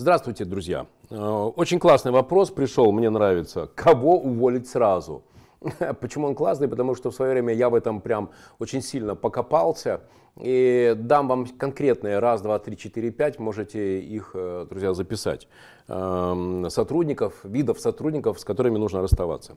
Здравствуйте, друзья. Э, очень классный вопрос пришел, мне нравится. Кого уволить сразу? Почему он классный? Потому что в свое время я в этом прям очень сильно покопался. И дам вам конкретные раз, два, три, четыре, пять. Можете их, э, друзья, записать. Эм, сотрудников, видов сотрудников, с которыми нужно расставаться.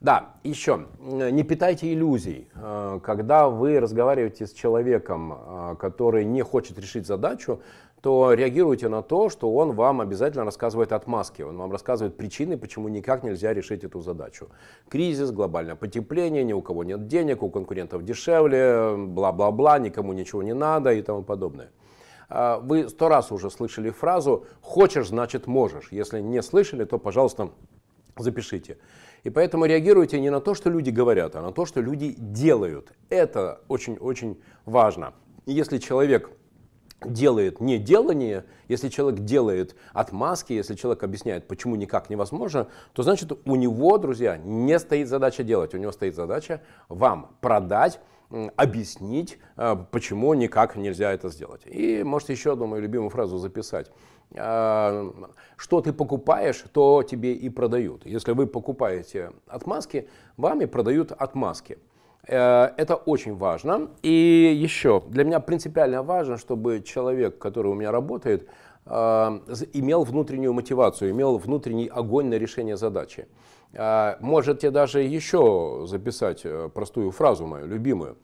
Да, еще, не питайте иллюзий. Э, когда вы разговариваете с человеком, который не хочет решить задачу, то реагируйте на то, что он вам обязательно рассказывает отмазки, он вам рассказывает причины, почему никак нельзя решить эту задачу. Кризис, глобальное потепление, ни у кого нет денег, у конкурентов дешевле, бла-бла-бла, никому ничего не надо и тому подобное. А, вы сто раз уже слышали фразу «хочешь, значит можешь». Если не слышали, то, пожалуйста, запишите. И поэтому реагируйте не на то, что люди говорят, а на то, что люди делают. Это очень-очень важно. И если человек делает не делание, если человек делает отмазки, если человек объясняет, почему никак невозможно, то значит у него, друзья, не стоит задача делать, у него стоит задача вам продать, объяснить, э, почему никак нельзя это сделать. И можете еще одну мою любимую фразу записать. Э, что ты покупаешь, то тебе и продают. Если вы покупаете отмазки, вам и продают отмазки. Э, это очень важно. И еще, для меня принципиально важно, чтобы человек, который у меня работает, э, имел внутреннюю мотивацию, имел внутренний огонь на решение задачи. Э, можете даже еще записать простую фразу мою, любимую.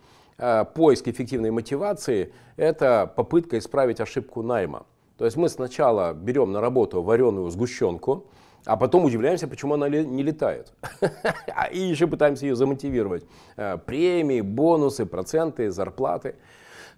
Поиск эффективной мотивации – это попытка исправить ошибку найма. То есть мы сначала берем на работу вареную сгущенку, а потом удивляемся, почему она не летает. И еще пытаемся ее замотивировать. Э, премии, бонусы, проценты, зарплаты.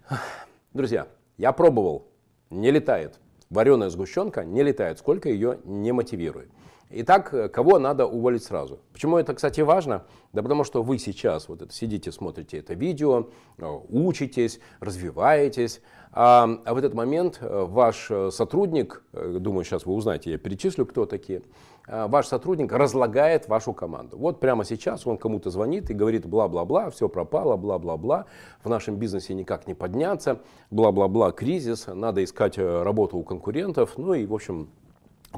Друзья, я пробовал, не летает. Вареная сгущенка не летает, сколько ее не мотивирует. Итак, э, кого надо уволить сразу? Почему это, кстати, важно? Да потому что вы сейчас вот это, сидите, смотрите это видео, э, учитесь, развиваетесь, а, а в этот момент э, ваш сотрудник, думаю, сейчас вы узнаете, я перечислю, кто такие, ваш сотрудник разлагает вашу команду. Вот прямо сейчас он кому-то звонит и говорит бла-бла-бла, все пропало, бла-бла-бла, в нашем бизнесе никак не подняться, бла-бла-бла, кризис, надо искать работу у конкурентов, ну и, в общем,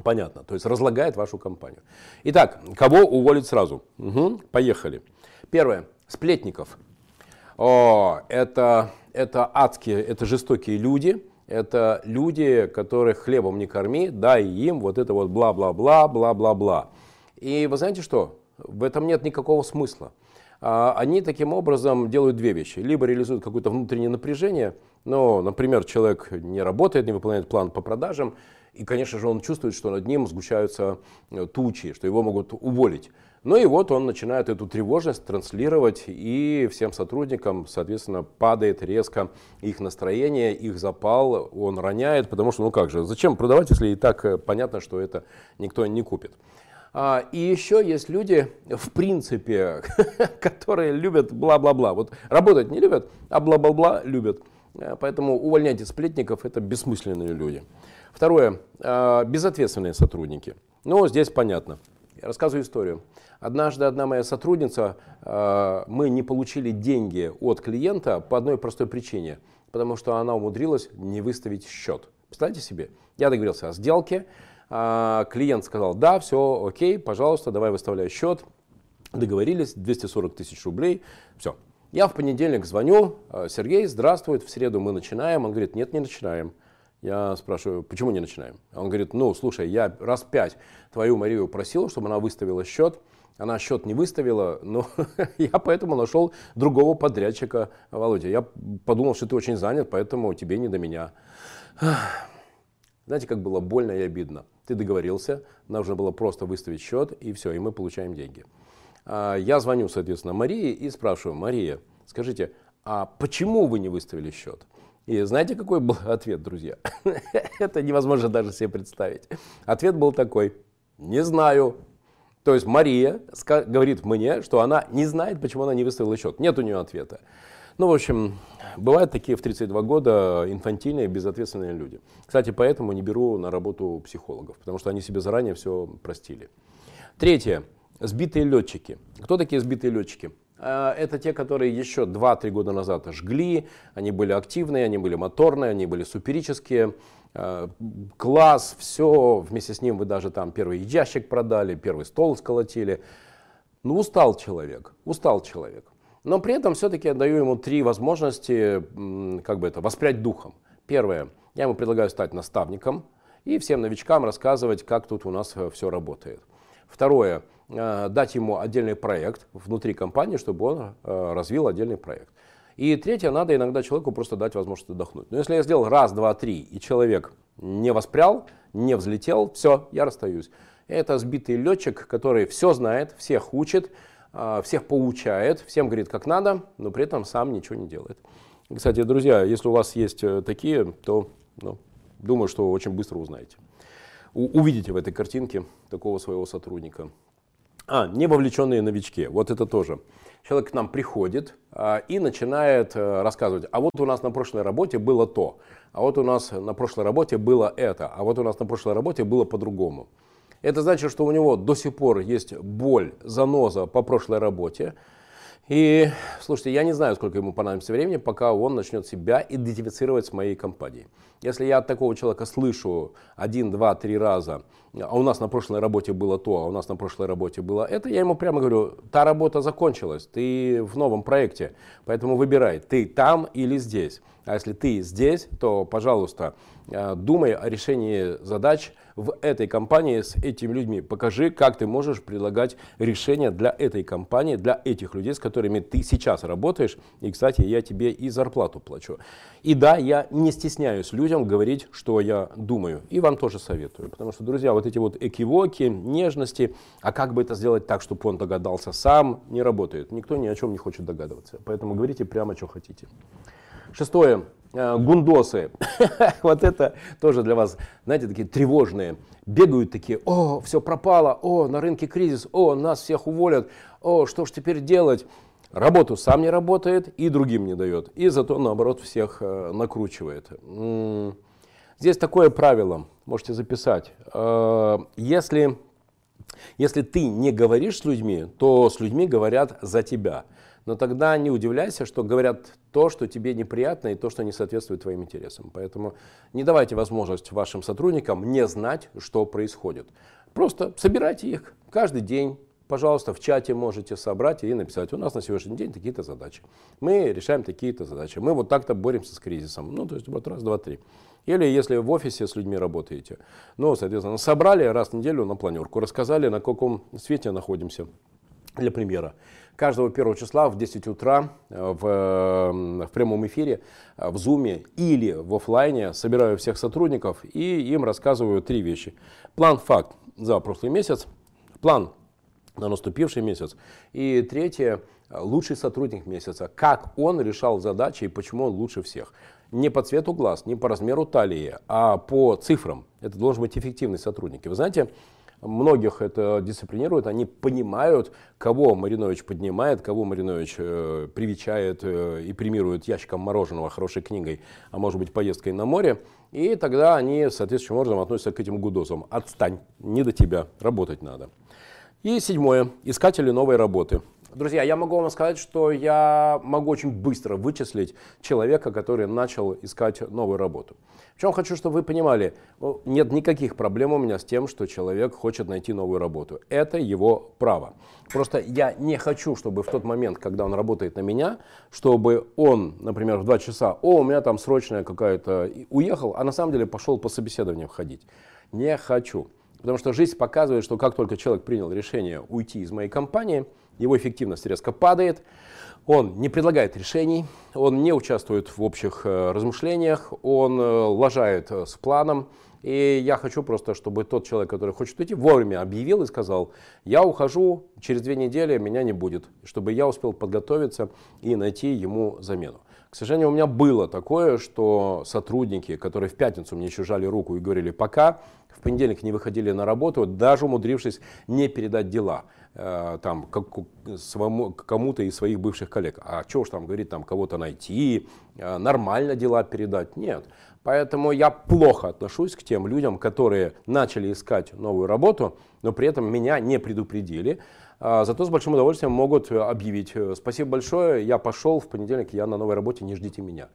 Понятно, то есть разлагает вашу компанию. Итак, кого уволить сразу? Угу, поехали. Первое, сплетников. О, это, это адские, это жестокие люди, это люди, которых хлебом не корми, дай им вот это вот бла-бла-бла, бла-бла-бла. И вы знаете что? В этом нет никакого смысла. А, они таким образом делают две вещи. Либо реализуют какое-то внутреннее напряжение, ну, например, человек не работает, не выполняет план по продажам, и, конечно же, он чувствует, что над ним сгущаются э, тучи, что его могут уволить. Ну и вот он начинает эту тревожность транслировать, и всем сотрудникам, соответственно, падает резко их настроение, их запал, он роняет, потому что, ну как же, зачем продавать, если и так э, понятно, что это никто не купит. А, и еще есть люди, в принципе, которые любят бла-бла-бла. Вот работать не любят, а бла-бла-бла любят. Э, поэтому увольняйте сплетников, это бессмысленные люди. Второе. А, безответственные сотрудники. Ну, здесь понятно. Я рассказываю историю. Однажды одна моя сотрудница, а, мы не получили деньги от клиента по одной простой причине. Потому что она умудрилась не выставить счет. Представьте себе, я договорился о сделке, клиент сказал, да, все, окей, пожалуйста, давай выставляй счет. Договорились, 240 тысяч рублей, все. Я в понедельник звоню, Сергей, здравствует, в среду мы начинаем. Он говорит, нет, не начинаем. Я спрашиваю, почему не начинаем? Он говорит, ну, слушай, я раз пять твою Марию просил, чтобы она выставила счет. Она счет не выставила, но я поэтому нашел другого подрядчика, Володя. Я подумал, что ты очень занят, поэтому тебе не до меня. Знаете, как было больно и обидно. Ты договорился, нужно было просто выставить счет, и все, и мы получаем деньги. А, я звоню, соответственно, Марии и спрашиваю, Мария, скажите, а почему вы не выставили счет? И знаете, какой был ответ, друзья? Это невозможно даже себе представить. Ответ был такой, не знаю. То есть Мария говорит мне, что она не знает, почему она не выставила счет. Нет у нее ответа. Ну, в общем, бывают такие в 32 года инфантильные, безответственные люди. Кстати, поэтому не беру на работу психологов, потому что они себе заранее все простили. Третье. Сбитые летчики. Кто такие сбитые летчики? Э, это те, которые еще 2-3 года назад жгли, они были активные, они были моторные, они были суперические. Э, класс, все, вместе с ним вы даже там первый ящик продали, первый стол сколотили. Ну, устал человек, устал человек. Но при этом все-таки я даю ему три возможности, как бы это, воспрять духом. Первое, я ему предлагаю стать наставником и всем новичкам рассказывать, как тут у нас э, все работает. Второе, дать ему отдельный проект внутри компании, чтобы он развил отдельный проект. И третье, надо иногда человеку просто дать возможность отдохнуть. Но если я сделал раз, два, три, и человек не воспрял, не взлетел, все, я расстаюсь. Это сбитый летчик, который все знает, всех учит, а, всех поучает, всем говорит, как надо, но при этом сам ничего не делает. Кстати, друзья, если у вас есть э, такие, то ну, думаю, что очень быстро узнаете. Увидите в этой картинке такого своего сотрудника. А, не вовлеченные новички. Вот это тоже человек к нам приходит а, и начинает а, рассказывать, а вот у нас на прошлой работе было то, а вот у нас на прошлой работе было это, а вот у нас на прошлой работе было по-другому. Это значит, что у него до сих пор есть боль, заноза по прошлой работе. И, слушайте, я не знаю, сколько ему понадобится времени, пока он начнет себя идентифицировать с моей компанией. Если я от такого человека слышу один, два, три раза, а у нас на прошлой работе было то, а у нас на прошлой работе было это, я ему прямо говорю, та работа закончилась, ты в новом проекте, поэтому выбирай, ты там или здесь. А если ты здесь, то, пожалуйста, э, думай о решении задач в этой компании с этими людьми. Покажи, как ты можешь предлагать решения для этой компании, для этих людей, с которыми ты сейчас работаешь. И, кстати, я тебе и зарплату плачу. И да, я не стесняюсь людям говорить, что я думаю. И вам тоже советую. Потому что, друзья, вот эти вот экивоки, нежности, а как бы это сделать так, чтобы он догадался сам, не работает. Никто ни о чем не хочет догадываться. Поэтому говорите прямо, что хотите. Шестое. Э, гундосы. вот это тоже для вас, знаете, такие тревожные. Бегают такие, о, все пропало, о, на рынке кризис, о, нас всех уволят, о, что ж теперь делать? Работу сам не работает и другим не дает. И зато, наоборот, всех э, накручивает. Здесь такое правило, можете записать. Э, если, если ты не говоришь с людьми, то с людьми говорят за тебя но тогда не удивляйся, что говорят то, что тебе неприятно и то, что не соответствует твоим интересам. Поэтому не давайте возможность вашим сотрудникам не знать, что происходит. Просто собирайте их каждый день. Пожалуйста, в чате можете собрать и написать, у нас на сегодняшний день такие-то задачи. Мы решаем такие-то задачи. Мы вот так-то боремся с кризисом. Ну, то есть вот раз, два, три. Или если в офисе с людьми работаете, ну, соответственно, собрали раз в неделю на планерку, рассказали, на каком свете находимся для примера каждого первого числа в 10 утра э, в, э, в прямом эфире, э, в зуме или в офлайне собираю всех сотрудников и им рассказываю три вещи. План факт за прошлый месяц, план на наступивший месяц и третье, лучший сотрудник месяца, как он решал задачи и почему он лучше всех. Не по цвету глаз, не по размеру талии, а по цифрам. Это должен быть эффективный сотрудник. И вы знаете, многих это дисциплинирует, они понимают, кого Маринович поднимает, кого Маринович э, привечает э, и премирует ящиком мороженого, хорошей книгой, а может быть поездкой на море, и тогда они соответствующим образом относятся к этим гудозам. Отстань, не до тебя, работать надо. И седьмое, искатели новой работы. Друзья, я могу вам сказать, что я могу очень быстро вычислить человека, который начал искать новую работу. В чем хочу, чтобы вы понимали, нет никаких проблем у меня с тем, что человек хочет найти новую работу. Это его право. Просто я не хочу, чтобы в тот момент, когда он работает на меня, чтобы он, например, в 2 часа, о, у меня там срочная какая-то, уехал, а на самом деле пошел по собеседованию ходить. Не хочу. Потому что жизнь показывает, что как только человек принял решение уйти из моей компании – его эффективность резко падает, он не предлагает решений, он не участвует в общих э, размышлениях, он э, лажает э, с планом. И я хочу просто, чтобы тот человек, который хочет уйти, вовремя объявил и сказал, я ухожу, через две недели меня не будет, чтобы я успел подготовиться и найти ему замену. К сожалению, у меня было такое, что сотрудники, которые в пятницу мне еще жали руку и говорили «пока», в понедельник не выходили на работу, даже умудрившись не передать дела там, как, самому, кому-то из своих бывших коллег. А что уж там говорить, там кого-то найти, э, нормально дела передать? Нет. Поэтому я плохо отношусь к тем людям, которые начали искать новую работу, но при этом меня не предупредили, А, зато с большим удовольствием могут объявить, спасибо большое, я пошел, в понедельник я на новой работе, не ждите меня.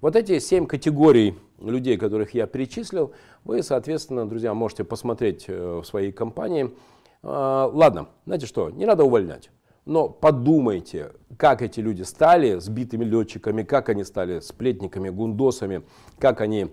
Вот эти семь категорий людей, которых я перечислил, вы, соответственно, друзья, можете посмотреть в своей компании. А, ладно, знаете что, не надо увольнять. Но подумайте, как эти люди стали сбитыми летчиками, как они стали сплетниками, гундосами, как они,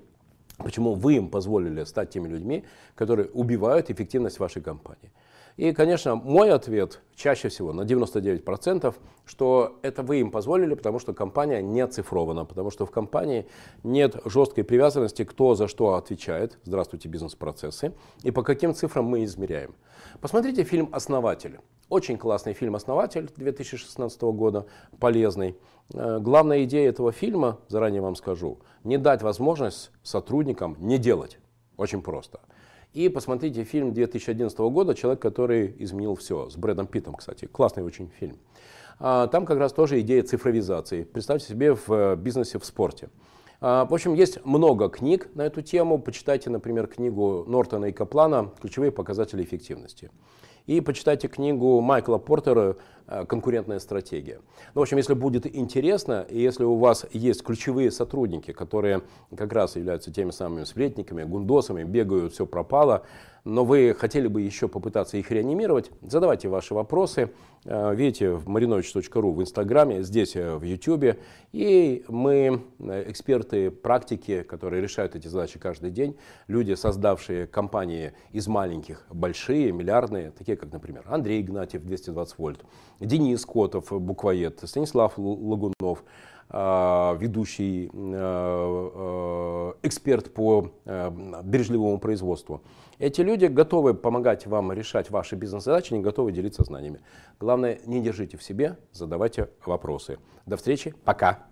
почему вы им позволили стать теми людьми, которые убивают эффективность вашей компании. И, конечно, мой ответ чаще всего на 99%, что это вы им позволили, потому что компания не оцифрована, потому что в компании нет жесткой привязанности, кто за что отвечает, здравствуйте, бизнес-процессы, и по каким цифрам мы измеряем. Посмотрите фильм «Основатель». Очень классный фильм «Основатель» 2016 года, полезный. Э, главная идея этого фильма, заранее вам скажу, не дать возможность сотрудникам не делать. Очень просто. И посмотрите фильм 2011 года «Человек, который изменил все» с Брэдом Питтом, кстати. Классный очень фильм. А, там как раз тоже идея цифровизации. Представьте себе в э, бизнесе, в спорте. А, в общем, есть много книг на эту тему. Почитайте, например, книгу Нортона и Каплана «Ключевые показатели эффективности». И почитайте книгу Майкла Портера э, «Конкурентная стратегия». Ну, в общем, если будет интересно, и если у вас есть ключевые сотрудники, которые как раз являются теми самыми сплетниками, гундосами, бегают, все пропало, но вы хотели бы еще попытаться их реанимировать, задавайте ваши вопросы. Э, видите в marinovich.ru в Инстаграме, здесь э, в Ютубе. И мы, эксперты практики, которые решают эти задачи каждый день, люди, создавшие компании из маленьких, большие, миллиардные, такие как, например, Андрей Игнатьев, 220 вольт, Денис Котов, буквоед, Станислав Лагунов, ведущий эксперт по бережливому производству. Эти люди готовы помогать вам решать ваши бизнес-задачи, не готовы делиться знаниями. Главное, не держите в себе, задавайте вопросы. До встречи, пока.